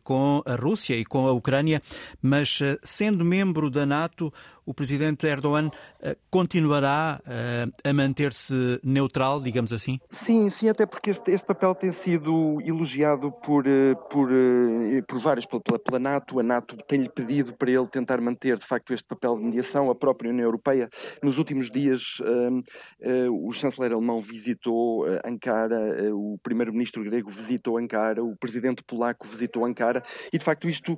com a Rússia e com a Ucrânia, mas sendo membro da NATO, o presidente Erdogan eh, continuará eh, a manter-se neutral, digamos assim? Sim, sim, até porque este, este papel tem sido elogiado por, eh, por, por vários, pela, pela NATO. A NATO tem-lhe pedido para ele tentar manter, de facto, este papel de mediação. A própria União Europeia, nos últimos dias, o chanceler alemão visitou Ankara, o primeiro-ministro grego visitou Ankara, o presidente polaco visitou Ankara, e, de facto, isto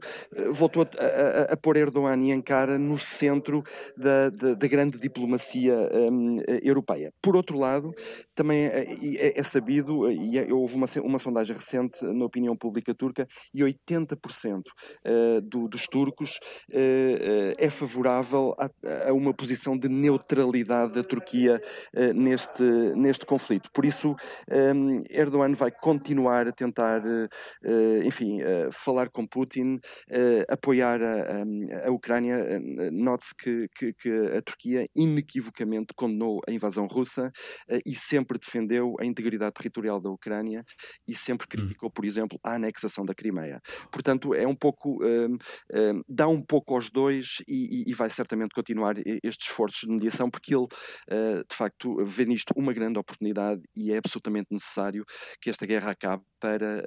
voltou a, a, a pôr Erdogan e Ankara no centro da, da, da grande diplomacia um, europeia. Por outro lado, também é, é, é sabido, e é, houve uma, uma sondagem recente na opinião pública turca, e 80% uh, do, dos turcos uh, é favorável a, a, uma posição de neutralidade da Turquia uh, neste, neste conflito. Por isso, um, Erdogan vai continuar a tentar, enfim, falar com Putin, apoiar a, a Ucrânia. Note-se que, que, que, a Turquia inequivocamente condenou a invasão russa uh, e sempre defendeu a integridade territorial da Ucrânia e sempre hum. criticou, por exemplo, a anexação da Crimeia. Portanto, é um pouco, uh, uh, dá um pouco aos dois e, e, vai certamente continuar estes esforços de mediação, porque ele, eh, de facto, vê nisto uma grande oportunidade e é absolutamente necessário que esta guerra acabe para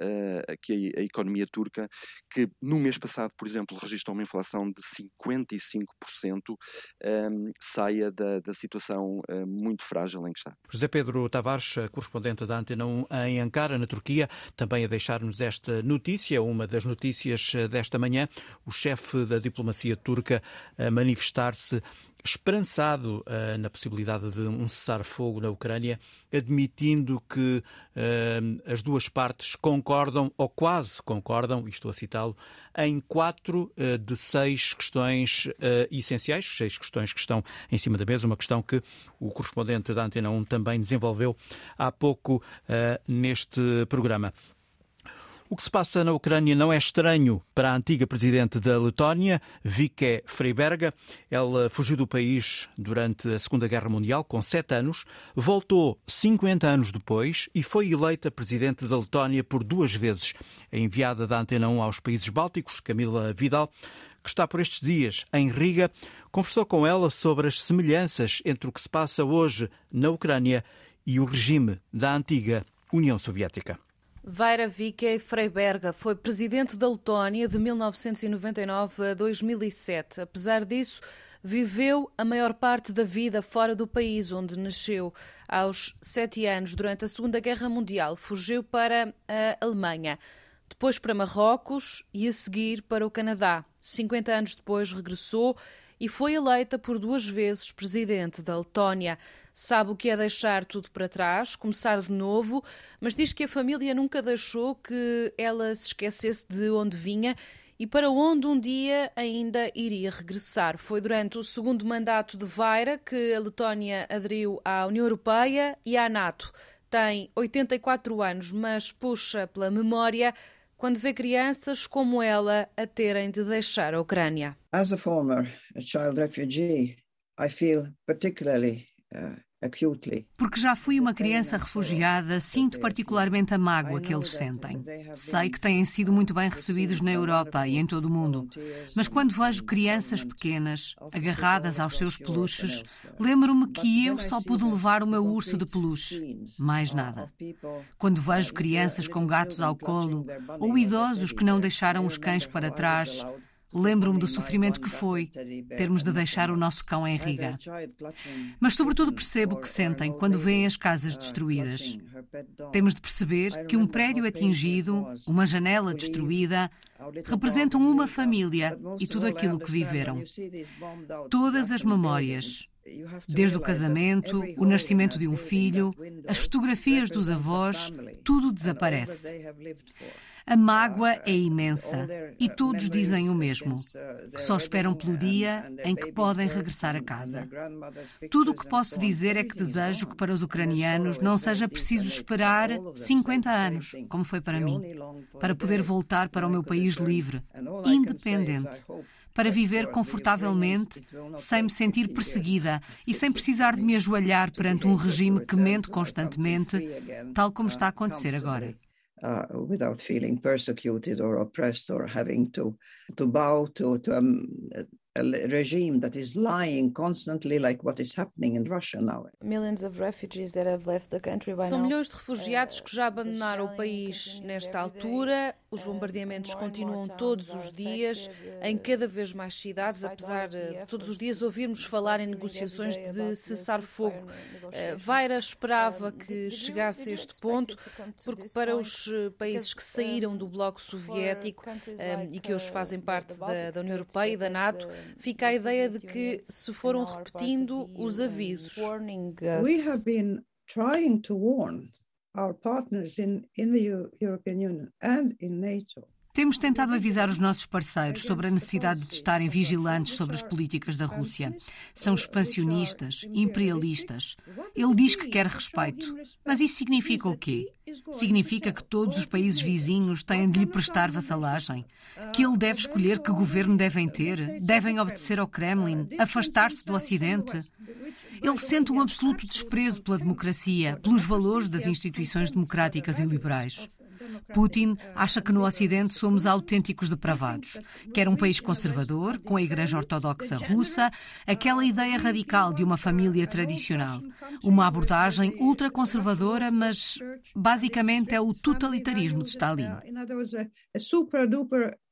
que a, a economia turca, que no mês passado, por exemplo, registrou uma inflação de 55%, um, saia da, da situação uh, muito frágil em que está. José Pedro Tavares, correspondente da Antena 1 em Ankara, na Turquia, também a deixar-nos esta notícia, uma das notícias eh, desta manhã, o chefe da diplomacia turca a manifestar-se esperançado uh, na possibilidade de um cessar-fogo na Ucrânia, admitindo que uh, as duas partes concordam, ou quase concordam, e estou a citá-lo, em quatro uh, de seis questões essenciais, seis questões que estão em cima da mesa, uma questão que o correspondente da Antena 1 também desenvolveu há pouco neste programa. O que se passa na Ucrânia não é estranho para a antiga presidente da Letónia, Vike Freiberga. Ela fugiu do país durante a Segunda Guerra Mundial com sete anos, voltou 50 anos depois e foi eleita presidente da Letónia por duas vezes. A enviada da Antena 1 aos países bálticos, Camila Vidal, que está por estes dias em Riga, conversou com ela sobre as semelhanças entre o que se passa hoje na Ucrânia e o regime da antiga União Soviética. Vaira Vike Freiberga foi presidente da Letónia de 1999 a 2007. Apesar disso, viveu a maior parte da vida fora do país onde nasceu. Aos sete anos, durante a Segunda Guerra Mundial, fugiu para a Alemanha, depois para Marrocos e a seguir para o Canadá. 50 anos depois regressou e foi eleita por duas vezes presidente da Letónia. Sabe o que é deixar tudo para trás, começar de novo, mas diz que a família nunca deixou que ela se esquecesse de onde vinha e para onde um dia ainda iria regressar. Foi durante o segundo mandato de Vaira que a Letónia aderiu à União Europeia e à NATO. tem 84 anos, mas puxa pela memória quando vê crianças como ela a terem de deixar a Ucrânia. As a former child refugee, I feel particularly uh, porque já fui uma criança refugiada, sinto particularmente a mágoa que eles sentem. Sei que têm sido muito bem recebidos na Europa e em todo o mundo. Mas quando vejo crianças pequenas, agarradas aos seus peluches, lembro-me que eu só pude levar o meu urso de peluche. Mais nada. Quando vejo crianças com gatos ao colo, ou idosos que não deixaram os cães para trás, Lembro-me do sofrimento que foi termos de deixar o nosso cão em Riga. Mas, sobretudo, percebo o que sentem quando veem as casas destruídas. Temos de perceber que um prédio atingido, uma janela destruída, representam uma família e tudo aquilo que viveram. Todas as memórias. Desde o casamento, o nascimento de um filho, as fotografias dos avós, tudo desaparece. A mágoa é imensa e todos dizem o mesmo, que só esperam pelo dia em que podem regressar a casa. Tudo o que posso dizer é que desejo que para os ucranianos não seja preciso esperar 50 anos, como foi para mim, para poder voltar para o meu país livre, independente para viver confortavelmente, sem me sentir perseguida e sem precisar de me ajoelhar perante um regime que mente constantemente, tal como está a acontecer agora uh, without feeling persecuted or oppressed or having to to bow to to um, a regime that is lying constantly like what is happening in Russia now. Millions of refugees that have left the country by São milhões de refugiados que já abandonaram o país nesta altura. Os bombardeamentos continuam todos os dias em cada vez mais cidades, apesar de todos os dias ouvirmos falar em negociações de cessar fogo. Vaira esperava que chegasse a este ponto, porque para os países que saíram do bloco soviético e que hoje fazem parte da, da União Europeia e da NATO, fica a ideia de que se foram repetindo os avisos. We have been trying to warn our partners in, in the European Union and in NATO temos tentado avisar os nossos parceiros sobre a necessidade de estarem vigilantes sobre as políticas da Rússia. São expansionistas, imperialistas. Ele diz que quer respeito. Mas isso significa o quê? Significa que todos os países vizinhos têm de lhe prestar vassalagem? Que ele deve escolher que governo devem ter? Devem obedecer ao Kremlin? Afastar-se do Ocidente? Ele sente um absoluto desprezo pela democracia, pelos valores das instituições democráticas e liberais. Putin acha que no Ocidente somos autênticos depravados. Quer um país conservador, com a Igreja Ortodoxa Russa, aquela ideia radical de uma família tradicional. Uma abordagem ultraconservadora, mas basicamente é o totalitarismo de Stalin.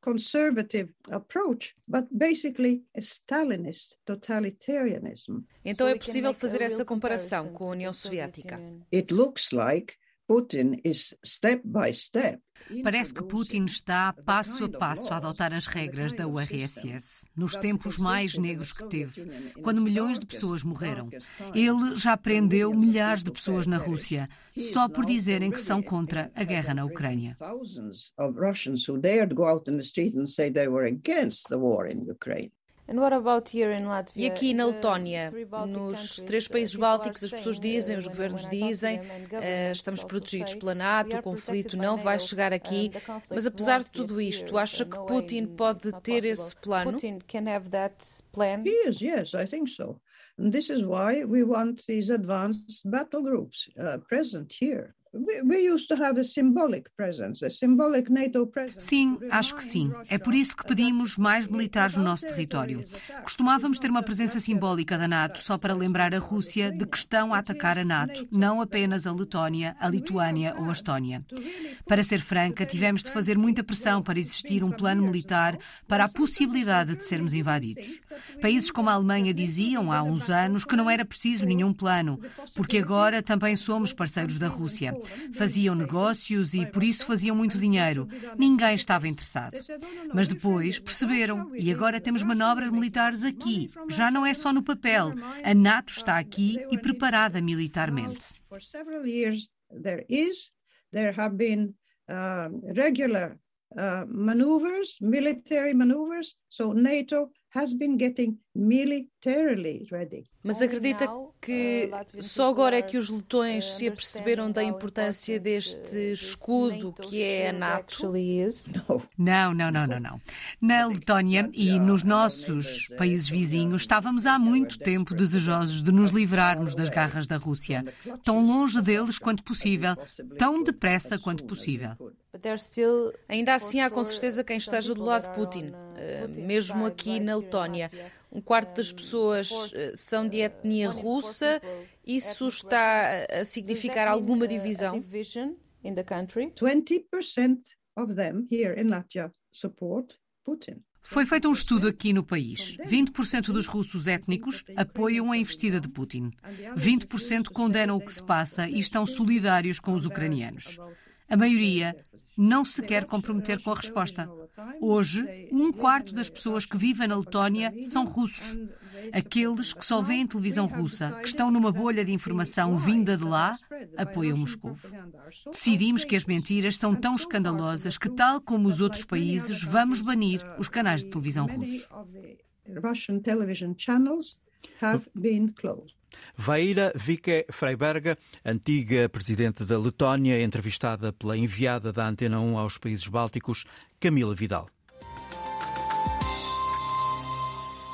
conservative approach, but basically a Stalinist totalitarianism. Então é possível fazer essa comparação com a União Soviética. It looks like Putin is step by step Parece que Putin está passo a passo a adotar as regras da URSS, nos tempos mais negros que teve, quando milhões de pessoas morreram. Ele já prendeu milhares de pessoas na Rússia, só por dizerem que são contra a guerra na Ucrânia. E aqui na uh, Letónia, nos três países bálticos, as pessoas dizem, os governos dizem, uh, estamos protegidos pela NATO, o conflito não vai chegar aqui. Mas apesar de tudo isto, acha que Putin pode ter esse plano? Putin can have that plan? Yes, yes, I think so. And this is why we want these advanced battle groups uh, present here. Sim, acho que sim. É por isso que pedimos mais militares no nosso território. Costumávamos ter uma presença simbólica da NATO só para lembrar a Rússia de que estão a atacar a NATO, não apenas a Letónia, a Lituânia ou a Estónia. Para ser franca, tivemos de fazer muita pressão para existir um plano militar para a possibilidade de sermos invadidos. Países como a Alemanha diziam há uns anos que não era preciso nenhum plano, porque agora também somos parceiros da Rússia. Faziam negócios e por isso faziam muito dinheiro. Ninguém estava interessado. Mas depois perceberam e agora temos manobras militares aqui. Já não é só no papel. A NATO está aqui e preparada militarmente. Uh, regular uh, military maneuvers. So NATO has been getting militarily ready. Mas acredita que uh, só agora é que os letões uh, se aperceberam da importância deste uh, escudo que é a NATO? Não, não, não, não, não. Na Letónia e nos nossos países vizinhos estávamos há muito tempo desejosos de nos livrarmos das garras da Rússia, tão longe deles quanto possível, tão depressa quanto possível. Ainda assim há com certeza quem esteja do lado de Putin, mesmo aqui na Letónia. Um quarto das pessoas eh, são de etnia russa. Isso está a significar alguma divisão? 20% of them here in Latvia support Putin. Foi feito um estudo aqui no país. 20% dos russos étnicos apoiam a investida de Putin. 20% condenam o que se passa e estão solidários com os ucranianos. A maioria não se quer comprometer com a resposta. Hoje, um quarto das pessoas que vivem na Letónia são russos. Aqueles que só veem televisão russa, que estão numa bolha de informação vinda de lá, apoiam Moscou. Decidimos que as mentiras são tão escandalosas que, tal como os outros países, vamos banir os canais de televisão russos. Vaira Vike Freiberga, antiga presidente da Letónia, entrevistada pela enviada da Antena 1 aos países bálticos, Camila Vidal.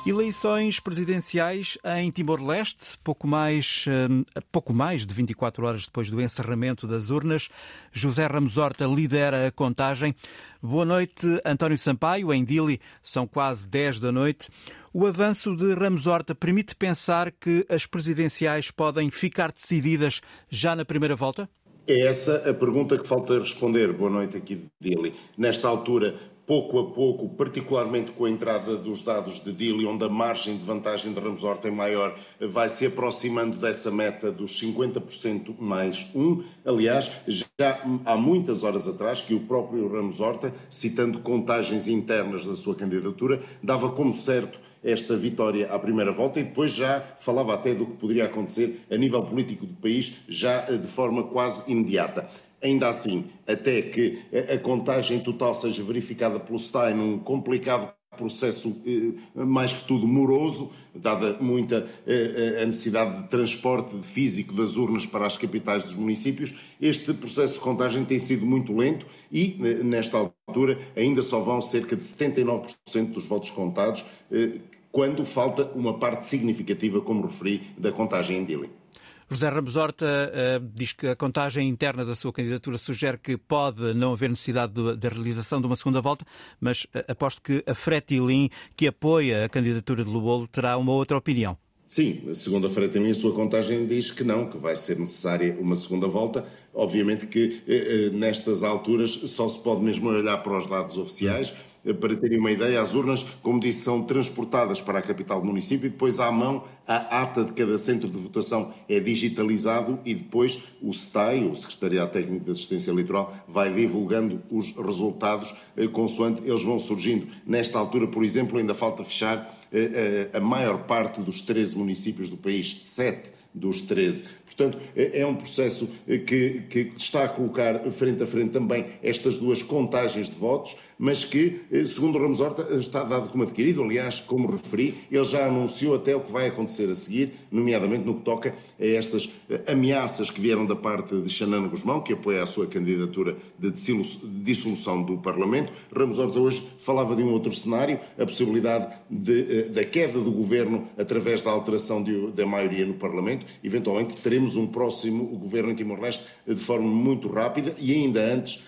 Eleições presidenciais em Timor-Leste, pouco mais, eh, pouco mais de 24 horas depois do encerramento das urnas. José Ramos Horta lidera a contagem. Boa noite, António Sampaio. Em Dili são quase 10 da noite. O avanço de Ramos Horta permite pensar que as presidenciais podem ficar decididas já na primeira volta? É essa a pergunta que falta responder. Boa noite aqui, Dili. Nesta altura, pouco a pouco, particularmente com a entrada dos dados de Dili, onde a margem de vantagem de Ramos Horta é maior, vai se aproximando dessa meta dos 50% mais um. Aliás, já há muitas horas atrás que o próprio Ramos Horta, citando contagens internas da sua candidatura, dava como certo esta vitória à primeira volta e depois já falava até do que poderia acontecer a nível político do país, já de forma quase imediata. Ainda assim, até que a contagem total seja verificada pelo STAI num complicado processo eh, mais que tudo moroso, dada muita eh, a necessidade de transporte físico das urnas para as capitais dos municípios, este processo de contagem tem sido muito lento e, eh, nesta altura, ainda só vão cerca de 79% dos votos contados, quando falta uma parte significativa, como referi, da contagem em Dili. José Ramos Horta uh, diz que a contagem interna da sua candidatura sugere que pode não haver necessidade da realização de uma segunda volta, mas uh, aposto que a Fretilin, que apoia a candidatura de Lubolo, terá uma outra opinião. Sim, segundo a Fretilin, a sua contagem diz que não, que vai ser necessária uma segunda volta. Obviamente que eh, nestas alturas só se pode mesmo olhar para os dados oficiais. Para terem uma ideia, as urnas, como disse, são transportadas para a capital do município e depois à mão a ata de cada centro de votação é digitalizado e depois o STAI, o Secretariado Técnico de Assistência Eleitoral, vai divulgando os resultados eh, consoante eles vão surgindo. Nesta altura, por exemplo, ainda falta fechar eh, eh, a maior parte dos 13 municípios do país, sete dos 13. Portanto, é, é um processo que, que, está a colocar frente a frente também estas duas contagens de votos, mas que, eh, segundo Ramos Horta, está dado como adquirido. Aliás, como referi, ele já anunciou até o que vai acontecer a seguir, nomeadamente no que toca a estas eh, ameaças que vieram da parte de Xanana Guzmão, que apoia a sua candidatura de dissolução do Parlamento. Ramos Horta hoje falava de um outro cenário, a possibilidade de, eh, da queda do governo através da alteração de, da maioria no Parlamento. Eventualmente teremos um próximo governo em Timor-Leste de forma muito rápida e ainda antes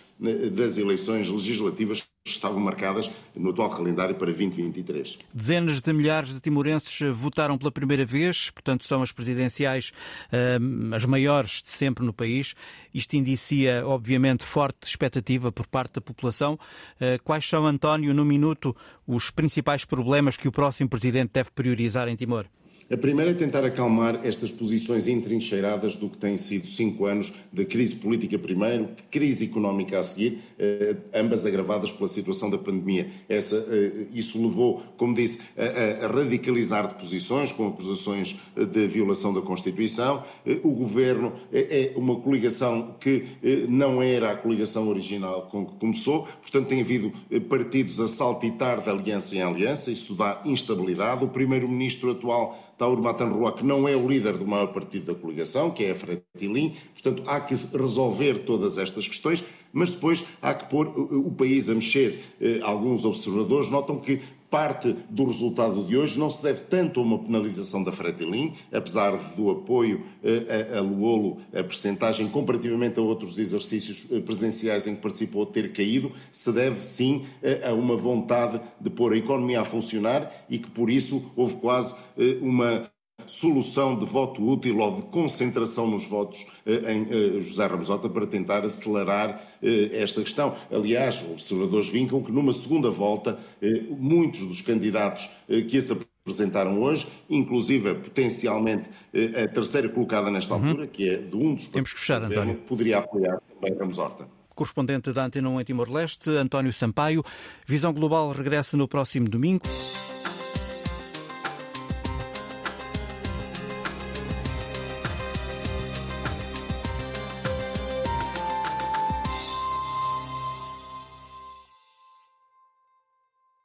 das eleições legislativas estavam marcadas no atual calendário para 2023. Dezenas de milhares de timorenses votaram pela primeira vez, portanto são as presidenciais eh, as maiores de sempre no país. Isto indicia, obviamente, forte expectativa por parte da população. Eh, quais são, António, no minuto, os principais problemas que o próximo presidente deve priorizar em Timor? A primeira é tentar acalmar estas posições entrincheiradas do que têm sido cinco anos de crise política primeiro, crise económica a seguir, eh, ambas agravadas pela situação da pandemia. Essa, eh, isso levou, como disse, a, a, radicalizar de posições, com acusações de violação da Constituição. Eh, o governo é, uma coligação que não era a coligação original com que começou, portanto, tem havido partidos a saltitar da aliança em aliança, isso dá instabilidade. O primeiro-ministro atual, Taur Matanrua, que não é o líder do maior partido da coligação, que é a Fretilin, portanto há que resolver todas estas questões, mas depois há que pôr o país a mexer. Eh, alguns observadores notam que parte do resultado de hoje não se deve tanto a uma penalização da Fretilin, apesar do apoio eh, a, a Luolo, a percentagem comparativamente a outros exercícios eh, presidenciais em que participou ter caído, se deve sim a uma vontade de pôr a economia a funcionar e que por isso houve quase uma solução de voto útil ou de concentração nos votos eh, em eh, José Ramosota para tentar acelerar eh, esta questão. Aliás, observadores vincam que numa segunda volta, muitos dos candidatos que se apresentaram hoje, inclusive potencialmente a terceira colocada nesta uhum. altura, que é de um dos Temos que fechar, António. poderia apoiar também Ramos Horta. Correspondente da Antena 1 em Timor-Leste, António Sampaio. Visão Global regressa no próximo domingo.